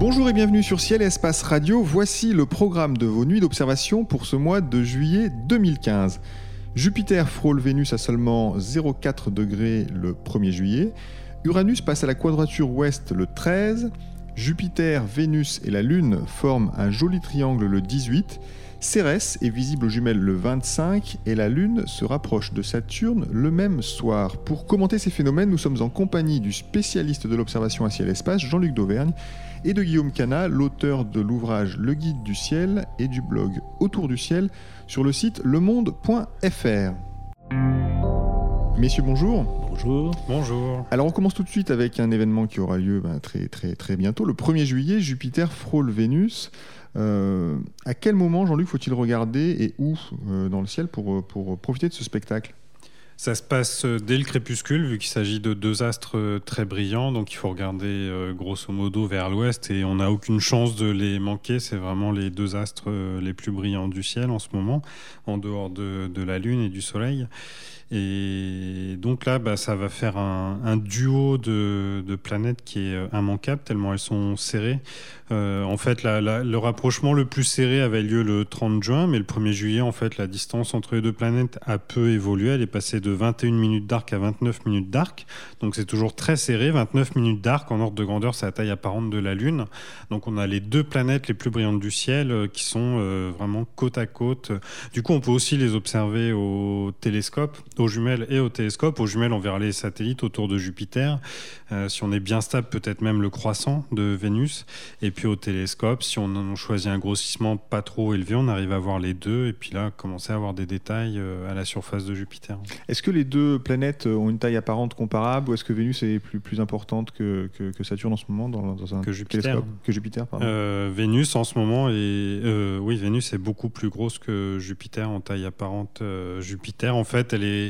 Bonjour et bienvenue sur Ciel et Espace Radio. Voici le programme de vos nuits d'observation pour ce mois de juillet 2015. Jupiter frôle Vénus à seulement 0,4 degrés le 1er juillet. Uranus passe à la quadrature ouest le 13. Jupiter, Vénus et la Lune forment un joli triangle le 18. Cérès est visible aux jumelles le 25 et la Lune se rapproche de Saturne le même soir. Pour commenter ces phénomènes, nous sommes en compagnie du spécialiste de l'observation à ciel-espace, Jean-Luc Dauvergne, et de Guillaume Cana, l'auteur de l'ouvrage Le Guide du ciel et du blog Autour du ciel sur le site lemonde.fr. Messieurs, bonjour. Bonjour. Bonjour. Alors on commence tout de suite avec un événement qui aura lieu ben, très, très, très bientôt. Le 1er juillet, Jupiter frôle Vénus. Euh, à quel moment, Jean-Luc, faut-il regarder et où euh, dans le ciel pour, pour profiter de ce spectacle? Ça se passe euh, dès le crépuscule, vu qu'il s'agit de deux astres très brillants, donc il faut regarder grosso modo vers l'ouest et on n'a aucune chance de les manquer. C'est vraiment les deux astres les plus brillants du ciel en ce moment, en dehors de, de la Lune et du Soleil. Et donc là, bah, ça va faire un, duo de, planètes qui est euh, immanquable, tellement elles sont serrées. Euh, en fait, le rapprochement le plus serré avait lieu le 30 juin, mais le 1er juillet, en fait, la distance entre les deux planètes a peu évolué. Elle est passée de 21 minutes d'arc à 29 minutes d'arc. Donc c'est toujours très serré. 29 minutes d'arc en ordre de grandeur, c'est la taille apparente de la Lune. Donc on a les deux planètes les plus brillantes du ciel euh, qui sont vraiment côte à côte. Du coup, on peut aussi les observer au télescope aux jumelles et au télescope. Aux jumelles, on verra les satellites autour de Jupiter. Euh, si on est bien stable, peut-être même le croissant de Vénus. Et puis au télescope, si on choisit un grossissement pas trop élevé, on arrive à voir les deux. Et puis là, commencer à avoir des détails euh, à la surface de Jupiter. Est-ce que les deux planètes ont une taille apparente comparable ou est-ce que Vénus est plus, plus importante que, que, Saturne en ce moment dans, un que Jupiter. télescope? Que Jupiter, pardon. Euh, Vénus en ce moment est, oui, Vénus est beaucoup plus grosse que Jupiter en taille apparente. Jupiter, en fait, elle est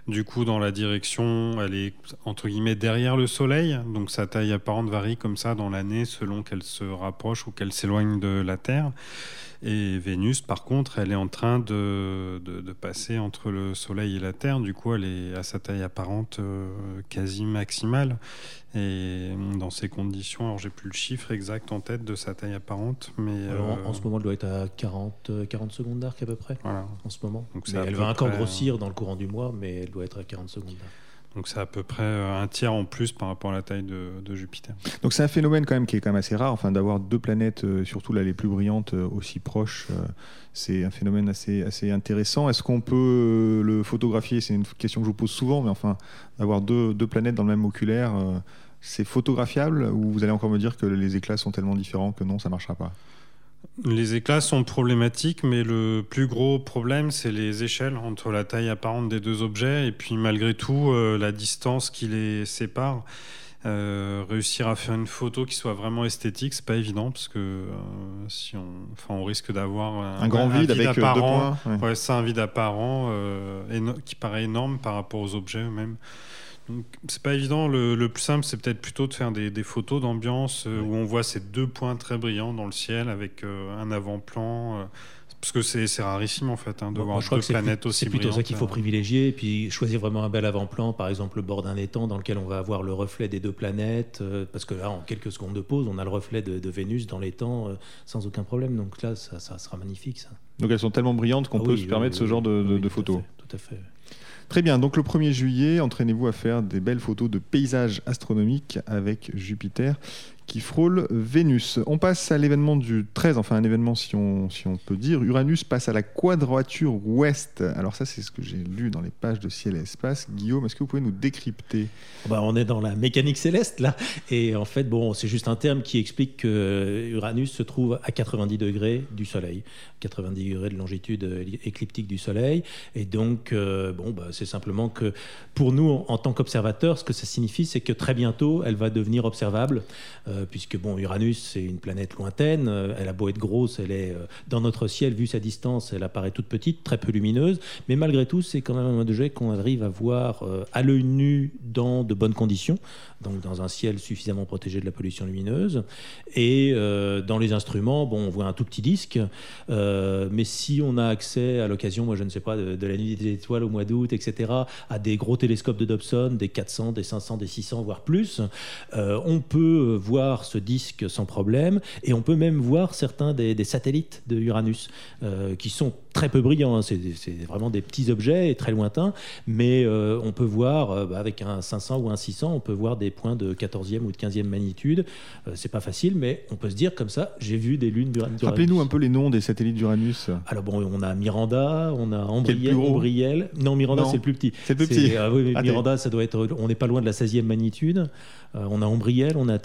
du coup, dans la direction, elle est entre guillemets derrière le Soleil, donc sa taille apparente varie comme ça dans l'année selon qu'elle se rapproche ou qu'elle s'éloigne de la Terre. Et Vénus, par contre, elle est en train de, de, passer entre le Soleil et la Terre. Du coup, elle est à sa taille apparente euh, quasi maximale. Et dans ces conditions, alors j'ai plus le chiffre exact en tête de sa taille apparente, mais en, euh, ce moment, elle doit être à 40, 40 euh, secondes d'arc à peu près. Voilà. En ce moment. Donc elle va encore grossir dans le courant du mois, mais elle doit être à 40 secondes. Donc c'est à peu près euh, un tiers en plus par rapport à la taille de, Jupiter. Donc c'est un phénomène quand même qui est quand même assez rare, enfin d'avoir deux planètes, euh, surtout là les plus brillantes, euh, aussi proches. c'est un phénomène assez, assez intéressant. Est-ce qu'on peut le photographier? C'est une question que je vous pose souvent, mais enfin d'avoir deux, deux, planètes dans le même oculaire, c'est photographiable ou vous allez encore me dire que les éclats sont tellement différents que non, ça marchera pas? Les éclats sont problématiques, mais le plus gros problème, c'est les échelles entre la taille apparente des deux objets et puis malgré tout euh, la distance qui les sépare. Euh, réussir à faire une photo qui soit vraiment esthétique, c'est pas évident parce que euh, si on, enfin, on risque d'avoir un, grand vide, avec apparent, deux points. c'est un vide apparent qui paraît énorme par rapport aux objets eux-mêmes c'est pas évident. Le, plus simple, c'est peut-être plutôt de faire des, photos d'ambiance euh, où on voit ces deux points très brillants dans le ciel avec euh, un avant-plan. Euh, parce que c'est rarissime en fait hein, de voir deux planètes aussi brillantes. C'est plutôt ça qu'il faut privilégier et puis choisir vraiment un bel avant-plan, par exemple le bord d'un étang dans lequel on va avoir le reflet des deux planètes, parce que là en quelques secondes de pause, on a le reflet de, Vénus dans l'étang sans aucun problème. Donc là, ça, sera magnifique ça. Donc elles sont tellement brillantes qu'on ah peut se permettre ce genre de, photos. tout à fait. Très bien, donc le 1er juillet, entraînez-vous à faire des belles photos de paysages astronomiques avec Jupiter qui frôle Vénus. On passe à l'événement du 13, enfin un événement si on, si on peut dire. Uranus passe à la quadrature ouest. Alors ça c'est ce que j'ai lu dans les pages de Ciel et Espace. Guillaume, est-ce que vous pouvez nous décrypter? Bah, On est dans la mécanique céleste là. Et en fait, bon, c'est juste un terme qui explique que Uranus se trouve à 90 degrés du Soleil. 90 degrés de longitude écliptique du Soleil. Et donc, euh, bon, bah, c'est simplement que pour nous, en tant qu'observateurs, ce que ça signifie, c'est que très bientôt, elle va devenir observable. Puisque bon, Uranus, c'est une planète lointaine, elle a beau être grosse, elle est dans notre ciel, vu sa distance, elle apparaît toute petite, très peu lumineuse, mais malgré tout, c'est quand même un objet qu'on arrive à voir à l'œil nu dans de bonnes conditions, donc dans un ciel suffisamment protégé de la pollution lumineuse. Et dans les instruments, bon, on voit un tout petit disque, mais si on a accès à l'occasion, moi je ne sais pas, de, de la nuit des étoiles au mois d'août, etc., à des gros télescopes de Dobson, des 400, des 500, des 600, voire plus, euh, on peut voir ce disque sans problème et on peut même voir certains des, satellites de Uranus euh, qui sont très peu brillants. Hein. C'est vraiment des petits objets et très lointains, mais euh, on peut voir bah, avec un 500 ou un 600, on peut voir des points de 14e ou de 15e magnitude. c'est pas facile, mais on peut se dire comme ça, j'ai vu des lunes d'Uranus. Rappelez-nous un peu les noms des satellites d'Uranus. Alors bon, on a Miranda, on a Ambriel. Non, Miranda c'est le plus petit. C'est le plus petit. Ah oui, Miranda, ça doit être. On n'est pas loin de la 16e magnitude. Euh, on a Ombriel, on a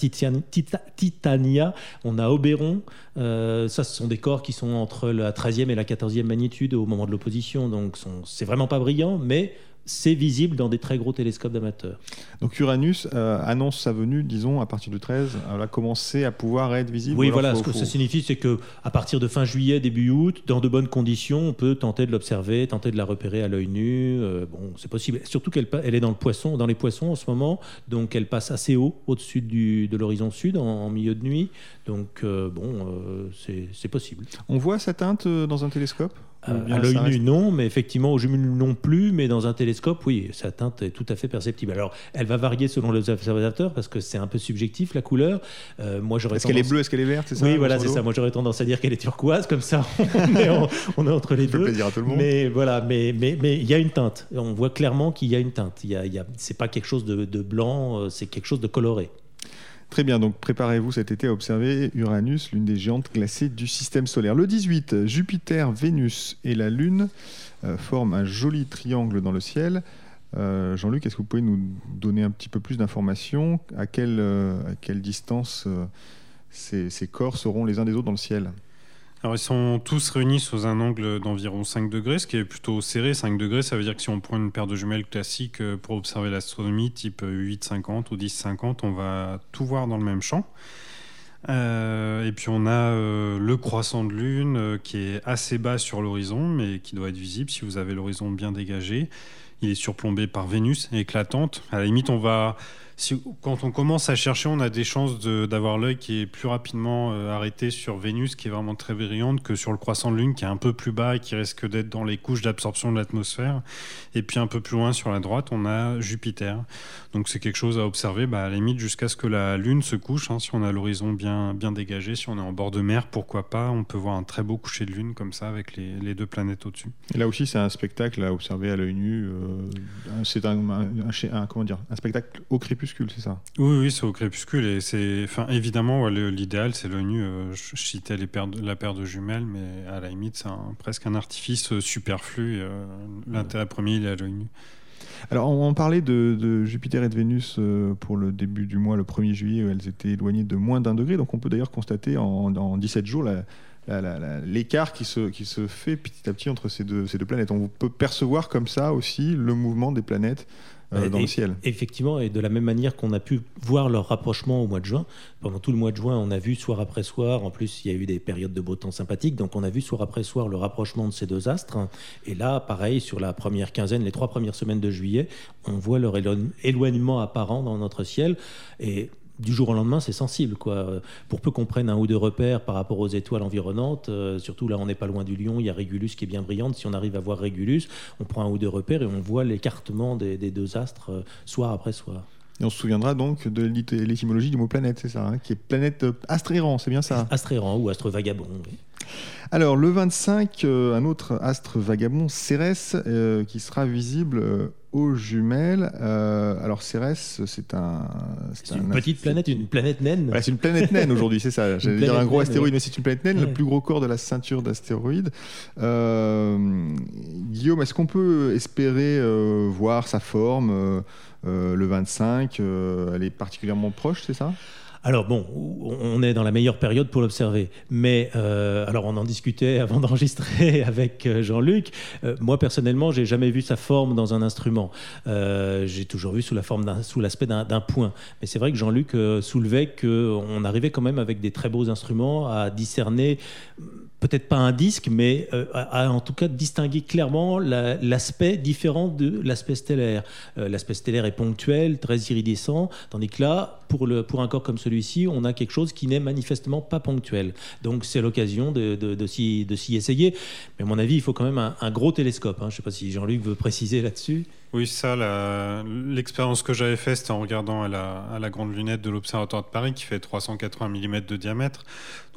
Titania, on a Oberon. Euh, ça, ce sont des corps qui sont entre la 13e et la 14e magnitude au moment de l'opposition. Donc, c'est vraiment pas brillant, mais c'est visible dans des très gros télescopes d'amateurs. Donc Uranus euh, annonce sa venue, disons, à partir du 13, elle a commencé à pouvoir être visible. Oui, voilà, ce que ça signifie, c'est que à partir de fin juillet, début août, dans de bonnes conditions, on peut tenter de l'observer, tenter de la repérer à l'œil nu. Euh, bon, c'est possible. Surtout qu'elle elle est dans le poisson, dans les poissons en ce moment, donc elle passe assez haut, au-dessus de l'horizon sud, en, milieu de nuit. Donc euh, bon, c'est possible. On voit sa teinte dans un télescope? À l'œil nu, non, mais effectivement, au jumelles non plus, mais dans un télescope, oui, sa teinte est tout à fait perceptible. Alors, elle va varier selon les observateurs parce que c'est un peu subjectif la couleur. Euh, moi, j'aurais est-ce qu'elle est bleue, est-ce qu'elle est verte, c'est ça Oui, voilà, c'est ça. Moi, j'aurais tendance à dire qu'elle est turquoise, comme ça, on est, entre les deux. plaisir à tout le monde. Mais voilà, mais mais mais il y a une teinte. On voit clairement qu'il y a une teinte. Il y a, c'est pas quelque chose de, de blanc, euh, c'est quelque chose de coloré. Très bien, donc préparez-vous cet été à observer Uranus, l'une des géantes glacées du système solaire. Le 18, Jupiter, Vénus et la Lune euh, forment un joli triangle dans le ciel. Euh, Jean-Luc, est-ce que vous pouvez nous donner un petit peu plus d'informations? À, quelle, euh, distance ces corps seront les uns des autres dans le ciel? Alors, ils sont tous réunis sous un angle d'environ 5 degrés, ce qui est plutôt serré. 5 degrés, ça veut dire que si on prend une paire de jumelles classiques euh, pour observer l'astronomie, type 8,50 ou 10,50, on va tout voir dans le même champ. Euh, et puis on a euh, le croissant de lune qui est assez bas sur l'horizon, mais qui doit être visible si vous avez l'horizon bien dégagé. Il est surplombé par Vénus éclatante. À la limite, on va quand on commence à chercher, on a des chances d'avoir l'œil qui est plus rapidement euh, arrêté sur Vénus, qui est vraiment très brillante, que sur le croissant de Lune, qui est un peu plus bas et qui risque d'être dans les couches d'absorption de l'atmosphère. Et puis un peu plus loin sur la droite, on a Jupiter. Donc c'est quelque chose à observer, bah, à la limite, jusqu'à ce que la Lune se couche. Hein, si on a l'horizon bien, dégagé, si on est en bord de mer, pourquoi pas On peut voir un très beau coucher de Lune comme ça, avec les, deux planètes au-dessus. Et là aussi, c'est un spectacle à observer à l'œil nu. Euh, c'est un, dire, un spectacle au crépuscule c'est ça Oui, oui, c'est au crépuscule. Et c'est, enfin, évidemment, l'idéal, c'est l'œil nu. Euh, je, citais les paires la paire de jumelles, mais à la limite, c'est presque un artifice euh, superflu. Euh, l'intérêt premier, il est à l'œil nu. Alors, on, parlait de, Jupiter et de Vénus pour le début du mois, le 1er juillet, où elles étaient éloignées de moins d'un degré. Donc, on peut d'ailleurs constater en, 17 jours l'écart qui se, qui se fait petit à petit entre ces deux, ces deux planètes. On peut percevoir comme ça aussi le mouvement des planètes euh, dans le ciel. Effectivement, et de la même manière qu'on a pu voir leur rapprochement au mois de juin, pendant tout le mois de juin, on a vu soir après soir, en plus il y a eu des périodes de beau temps sympathiques, donc on a vu soir après soir le rapprochement de ces deux astres. Et là, pareil, sur la première quinzaine, les trois premières semaines de juillet, on voit leur éloignement apparent dans notre ciel. Et du jour au lendemain, c'est sensible. Quoi. Pour peu qu'on prenne un ou deux repères par rapport aux étoiles environnantes, euh, surtout là, on n'est pas loin du Lion, il y a Régulus qui est bien brillante. Si on arrive à voir Régulus, on prend un ou deux repères et on voit l'écartement des, deux astres euh, soir après soir. Et on se souviendra donc de l'étymologie du mot planète, c'est ça, hein, qui est planète euh, astre c'est bien ça? Astre ou astre vagabond. Alors le 25, un autre astre vagabond, Cérès, qui sera visible aux jumelles. Euh, alors Cérès, c'est un. C'est une petite planète, une planète naine. c'est une planète naine aujourd'hui, c'est ça. J'allais dire un gros astéroïde, mais c'est une planète naine, le plus gros corps de la ceinture d'astéroïdes. Euh, Guillaume, est-ce qu'on peut espérer euh, voir sa forme le 25 Elle est particulièrement proche, c'est ça? Alors bon, on est dans la meilleure période pour l'observer. Mais euh, alors on en discutait avant d'enregistrer avec euh, Jean-Luc. Euh, moi personnellement, j'ai jamais vu sa forme dans un instrument. j'ai toujours vu sous la forme sous l'aspect d'un point. Mais c'est vrai que Jean-Luc soulevait qu'on arrivait quand même avec des très beaux instruments à discerner peut-être pas un disque, mais à, en tout cas distinguer clairement l'aspect différent de l'aspect stellaire. L'aspect stellaire est ponctuel, très iridescent, tandis que là, pour, le, pour un corps comme celui-ci, on a quelque chose qui n'est manifestement pas ponctuel. Donc c'est l'occasion de, de, de s'y essayer. Mais à mon avis, il faut quand même un, gros télescope. Hein. Je ne sais pas si Jean-Luc veut préciser là-dessus. Oui, ça, l'expérience que j'avais faite, c'était en regardant à la, à la grande lunette de l'Observatoire de Paris qui fait 380 mm de diamètre.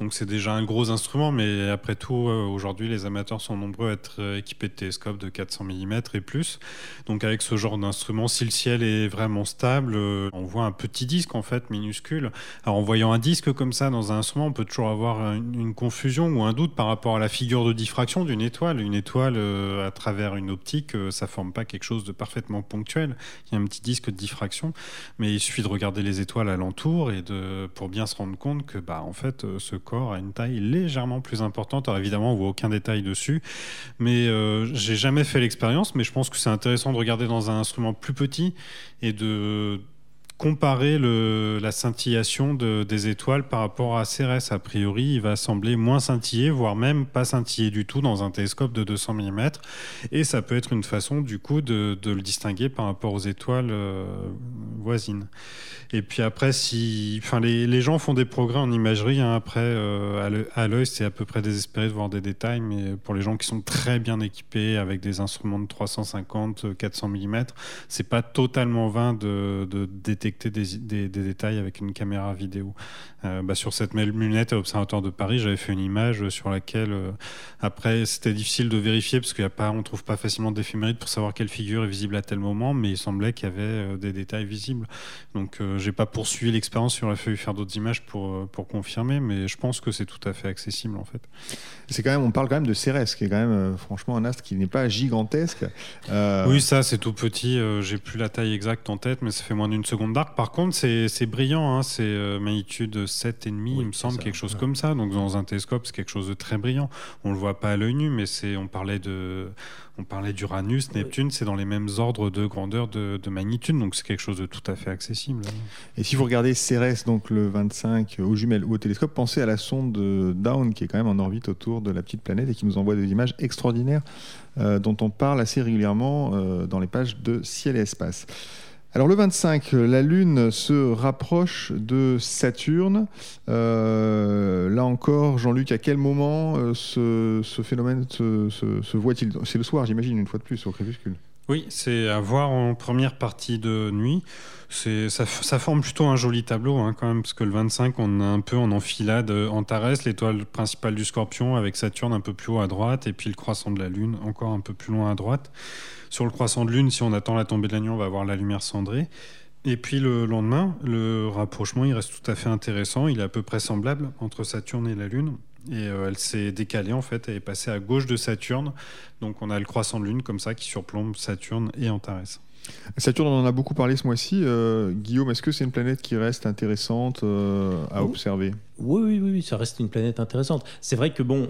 Donc c'est déjà un gros instrument, mais après tout, euh, aujourd'hui, les amateurs sont nombreux à être euh, équipés de télescopes de 400 mm et plus. Donc avec ce genre d'instrument, si le ciel est vraiment stable, euh, on voit un petit disque fait minuscule. Alors en voyant un disque comme ça dans un instrument, on peut toujours avoir une, confusion ou un doute par rapport à la figure de diffraction d'une étoile. Une étoile, à travers une optique, ça forme pas quelque chose de parfaitement ponctuel. Il y a un petit disque de diffraction, mais il suffit de regarder les étoiles alentour et de, pour bien se rendre compte que bah, en fait, ce corps a une taille légèrement plus importante. Alors évidemment, on voit aucun détail dessus, mais euh, j'ai jamais fait l'expérience. Mais je pense que c'est intéressant de regarder dans un instrument plus petit et de comparer la scintillation de, des étoiles par rapport à Cérès. A priori, il va sembler moins scintiller, voire même pas scintiller du tout dans un télescope de 200 mm. Et ça peut être une façon, du coup, de, le distinguer par rapport aux étoiles euh, voisines. Et puis après, si, enfin, les, gens font des progrès en imagerie. Hein. Après, euh, à l'œil, c'est à peu près désespéré de voir des détails, mais pour les gens qui sont très bien équipés avec des instruments de 350, 400 mm, c'est pas totalement vain de détecter des, détails avec une caméra vidéo. Euh, bah, sur cette même lunette à l'Observatoire de Paris, j'avais fait une image sur laquelle, euh, après, c'était difficile de vérifier parce qu'on ne trouve pas facilement d'éphéméride pour savoir quelle figure est visible à tel moment, mais il semblait qu'il y avait euh, des détails visibles. Donc, j'ai pas poursuivi l'expérience, il aurait fallu faire d'autres images pour, pour confirmer, mais je pense que c'est tout à fait accessible en fait. C'est quand même, on parle quand même de Cérès, qui est quand même franchement un astre qui n'est pas gigantesque. Oui, ça c'est tout petit. j'ai plus la taille exacte en tête, mais ça fait moins d'une seconde par contre, c'est brillant. Hein, c'est euh, magnitude 7,5, il me semble, quelque chose comme ça. Donc, dans un télescope, c'est quelque chose de très brillant. On le voit pas à l'œil nu, mais on parlait de. On parlait d'Uranus, Neptune, c'est dans les mêmes ordres de grandeur de, magnitude, donc c'est quelque chose de tout à fait accessible. Et si vous regardez Cérès, donc le 25 aux jumelles ou au télescope, pensez à la sonde Down qui est quand même en orbite autour de la petite planète et qui nous envoie des images extraordinaires euh, dont on parle assez régulièrement euh, dans les pages de Ciel et Espace. Alors le 25, la Lune se rapproche de Saturne. Euh, là encore, Jean-Luc, à quel moment euh, ce, phénomène se, voit-il C'est le soir, j'imagine, une fois de plus, au crépuscule. Oui, c'est à voir en première partie de nuit. Ça, ça, forme plutôt un joli tableau hein, quand même, parce que le 25, on est un peu en enfilade Antares, l'étoile principale du Scorpion, avec Saturne un peu plus haut à droite, et puis le croissant de la Lune encore un peu plus loin à droite. Sur le croissant de lune, si on attend la tombée de la nuit, on va avoir la lumière cendrée. Et puis le lendemain, le rapprochement, il reste tout à fait intéressant. Il est à peu près semblable entre Saturne et la Lune. Et euh, elle s'est décalée en fait, elle est passée à gauche de Saturne. Donc on a le croissant de lune comme ça qui surplombe Saturne et Antares. Saturne, on en a beaucoup parlé ce mois-ci. Euh, Guillaume, est-ce que c'est une planète qui reste intéressante euh, à observer? Oui, oui, oui, ça reste une planète intéressante. C'est vrai que bon,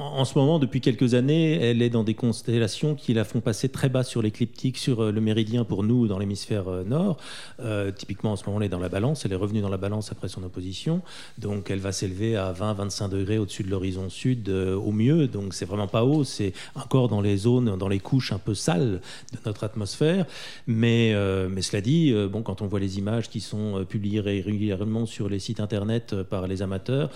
en ce moment, depuis quelques années, elle est dans des constellations qui la font passer très bas sur l'écliptique, sur euh, le méridien pour nous dans l'hémisphère euh, nord. Euh, typiquement, en ce moment, elle est dans la balance. Elle est revenue dans la balance après son opposition. Donc, elle va s'élever à 20-25 degrés au-dessus de l'horizon sud au mieux. Donc, c'est vraiment pas haut. C'est encore dans les zones, dans les couches un peu sales de notre atmosphère. Mais, mais cela dit, bon, quand on voit les images qui sont publiées régulièrement sur les sites internet par les amateurs,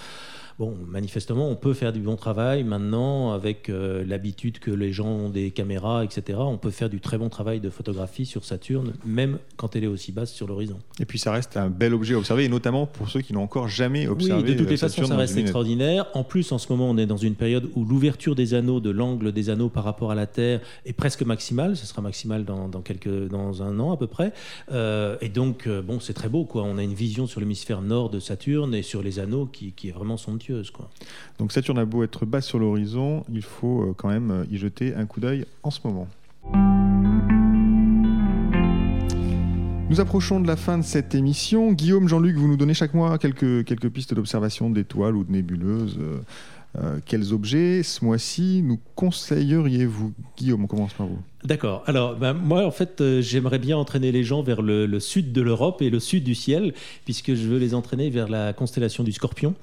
Bon, manifestement, on peut faire du bon travail maintenant avec euh, l'habitude que les gens ont des caméras, etc. On peut faire du très bon travail de photographie sur Saturne, même quand elle est aussi basse sur l'horizon. Et puis ça reste un bel objet à observer, et notamment pour ceux qui n'ont encore jamais observé. Oui, de toutes les façons, ça reste extraordinaire. En plus, en ce moment, on est dans une période où l'ouverture des anneaux, de l'angle des anneaux par rapport à la Terre, est presque maximale. Ce sera maximal dans, quelques, dans un an à peu près. Euh, et donc, euh, bon, c'est très beau. Quoi. On a une vision sur l'hémisphère nord de Saturne et sur les anneaux qui, qui est vraiment Donc Saturne a beau être basse sur l'horizon, il faut euh, quand même euh, y jeter un coup d'œil en ce moment. Nous approchons de la fin de cette émission. Guillaume, Jean-Luc, vous nous donnez chaque mois quelques, quelques pistes d'observation d'étoiles ou de nébuleuses. Euh, quels objets, ce mois-ci, nous conseilleriez-vous? Guillaume, on commence par vous. D'accord. Alors, ben, moi, en fait, euh, j'aimerais bien entraîner les gens vers le, sud de l'Europe et le sud du ciel, puisque je veux les entraîner vers la constellation du Scorpion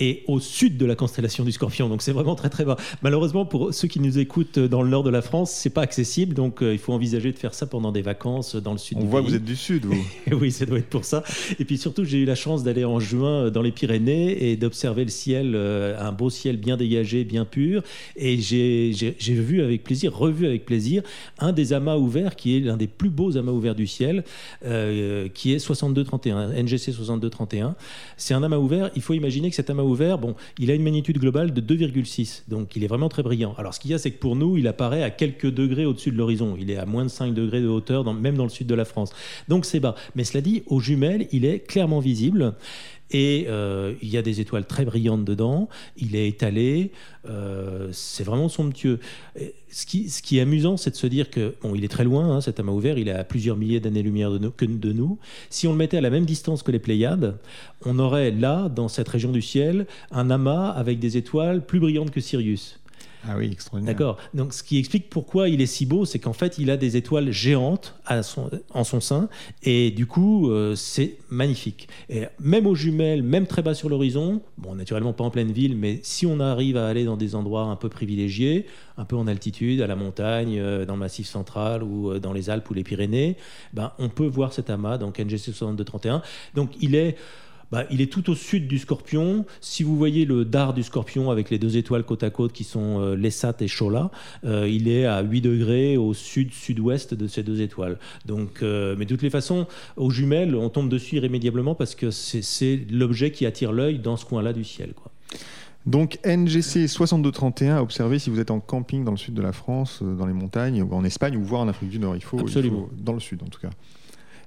et au sud de la constellation du Scorpion. Donc, c'est vraiment très, très bas. Malheureusement, pour ceux qui nous écoutent dans le nord de la France, c'est pas accessible. Donc, euh, il faut envisager de faire ça pendant des vacances dans le sud. On voit que vous êtes du sud, vous. oui, ça doit être pour ça. Et puis surtout, j'ai eu la chance d'aller en juin dans les Pyrénées et d'observer le ciel, euh, un beau ciel bien dégagé, bien pur. Et j'ai vu avec plaisir, revu avec plaisir, un des amas ouverts qui est l'un des plus beaux amas ouverts du ciel, euh, qui est 6231, NGC 6231. C'est un amas ouvert. Il faut imaginer que cet amas ouvert, bon, il a une magnitude globale de 2,6, donc il est vraiment très brillant. Alors ce qu'il y a, c'est que pour nous, il apparaît à quelques degrés au-dessus de l'horizon. Il est à moins de 5 degrés de hauteur, même dans le sud de la France. Donc c'est bas. Mais cela dit, aux jumelles, il est clairement visible. Et euh, il y a des étoiles très brillantes dedans. Il est étalé. Euh, c'est vraiment somptueux. Ce qui, ce qui, est amusant, c'est de se dire que bon, il est très loin, hein, cet amas ouvert. Il est à plusieurs milliers d'années-lumière de, que de nous. Si on le mettait à la même distance que les Pléiades, on aurait là, dans cette région du ciel, un amas avec des étoiles plus brillantes que Sirius. Ah oui, extraordinaire. D'accord. Donc, ce qui explique pourquoi il est si beau, c'est qu'en fait, il a des étoiles géantes en son sein, et du coup, euh, c'est magnifique. Et même aux jumelles, même très bas sur l'horizon, bon, naturellement pas en pleine ville, mais si on arrive à aller dans des endroits un peu privilégiés, un peu en altitude, à la montagne, euh, dans le Massif central ou euh, dans les Alpes ou les Pyrénées, ben, on peut voir cet amas, donc NGC 6231. Donc, il est bah, il est tout au sud du Scorpion. Si vous voyez le dard du Scorpion avec les deux étoiles côte à côte qui sont euh, Lessat et Chola, euh, il est à 8 degrés au sud-sud-ouest de ces deux étoiles. Donc, euh, mais de toutes les façons, aux jumelles, on tombe dessus irrémédiablement parce que c'est l'objet qui attire l'œil dans ce coin-là du ciel. Quoi. Donc NGC 6231 à observer si vous êtes en camping dans le sud de la France, dans les montagnes, ou en Espagne, ou voire en Afrique du Nord. Il faut, Absolument. dans le sud en tout cas.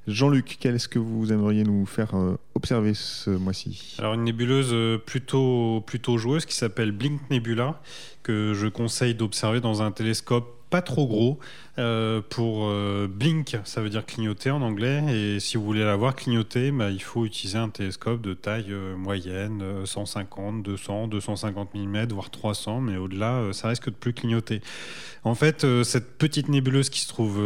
Jean-Luc, qu'est-ce que vous aimeriez nous faire euh, observer ce mois-ci? Alors une nébuleuse euh, plutôt, plutôt joueuse qui s'appelle Blink Nebula, que je conseille d'observer dans un télescope pas trop gros. Euh, pour euh, blink, ça veut dire clignoter en anglais. Et si vous voulez la voir clignoter, bah, il faut utiliser un télescope de taille euh, moyenne, 150, 200, 250 mm, voire 300. Mais au-delà, ça risque de plus clignoter. En fait, cette petite nébuleuse qui se trouve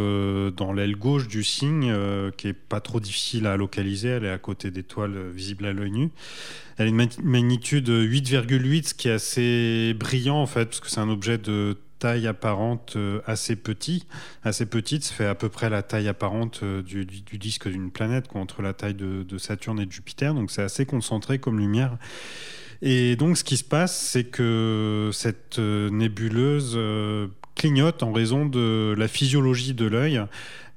dans l'aile gauche du cygne, qui est pas trop difficile à localiser, elle est à côté d'étoiles visibles à l'œil nu. Elle a une magnitude 8,8, ce qui est assez brillant en fait, parce que c'est un objet de taille apparente euh, assez petit, assez petite, ça fait à peu près la taille apparente euh, du, disque d'une planète contre la taille de, Saturne et de Jupiter, donc c'est assez concentré comme lumière. Et donc ce qui se passe, c'est que cette euh, nébuleuse clignote en raison de la physiologie de l'œil.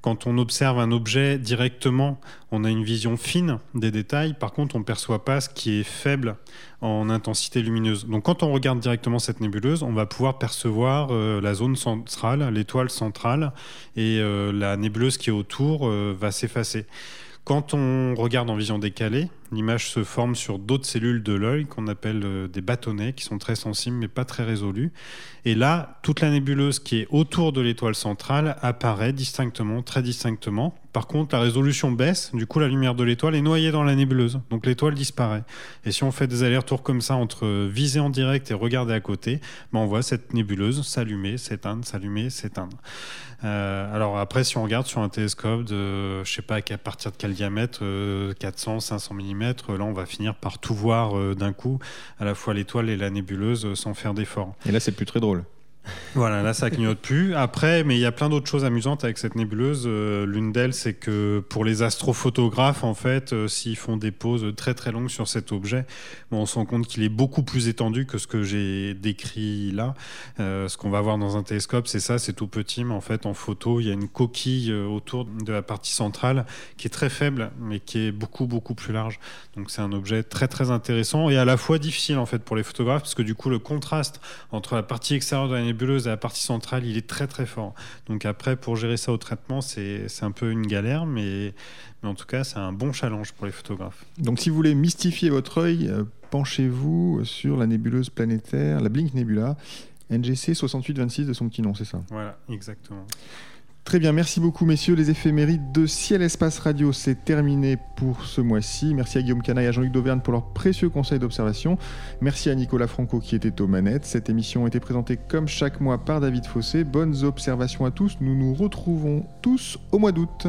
Quand on observe un objet directement, on a une vision fine des détails. Par contre, on ne perçoit pas ce qui est faible en intensité lumineuse. Donc, quand on regarde directement cette nébuleuse, on va pouvoir percevoir euh, la zone centrale, l'étoile centrale, et euh, la nébuleuse qui est autour euh, va s'effacer. Quand on regarde en vision décalée, l'image se forme sur d'autres cellules de l'œil qu'on appelle euh, des bâtonnets, qui sont très sensibles mais pas très résolus. Et là, toute la nébuleuse qui est autour de l'étoile centrale apparaît distinctement, très distinctement. Par contre, la résolution baisse, du coup la lumière de l'étoile est noyée dans la nébuleuse, donc l'étoile disparaît. Et si on fait des allers-retours comme ça entre viser en direct et regarder à côté, ben on voit cette nébuleuse s'allumer, s'éteindre, s'allumer, s'éteindre. Euh, alors après, si on regarde sur un télescope de, je sais pas à partir de quel diamètre, 400, 500 mm, là on va finir par tout voir euh, d'un coup, à la fois l'étoile et la nébuleuse, euh, sans faire d'effort. Et là c'est plus très drôle. Voilà, là ça clignote plus. Après, mais il y a plein d'autres choses amusantes avec cette nébuleuse. Euh, l'une d'elles, c'est que pour les astrophotographes, en fait, euh, s'ils font des poses très très longues sur cet objet, on se rend compte qu'il est beaucoup plus étendu que ce que j'ai décrit là. Euh, ce qu'on va voir dans un télescope, c'est ça, c'est tout petit, mais en fait, en photo, il y a une coquille autour de la partie centrale qui est très faible, mais qui est beaucoup beaucoup plus large. Donc c'est un objet très très intéressant et à la fois difficile en fait pour les photographes, parce que du coup, le contraste entre la partie extérieure de la nébuleuse nébuleuse à la partie centrale, il est très très fort. Donc après, pour gérer ça au traitement, c'est un peu une galère, mais, mais en tout cas, c'est un bon challenge pour les photographes. Donc si vous voulez mystifier votre œil, euh, penchez-vous sur la nébuleuse planétaire, la Blink Nebula, NGC 6826 de son petit nom, c'est ça? Voilà, exactement. Très bien, merci beaucoup messieurs. Les éphémérides de Ciel Espace Radio, c'est terminé pour ce mois-ci. Merci à Guillaume Canaille et à Jean-Luc Dauvergne pour leurs précieux conseils d'observation. Merci à Nicolas Franco qui était aux manettes. Cette émission a été présentée comme chaque mois par David Fossé. Bonnes observations à tous. Nous nous retrouvons tous au mois d'août.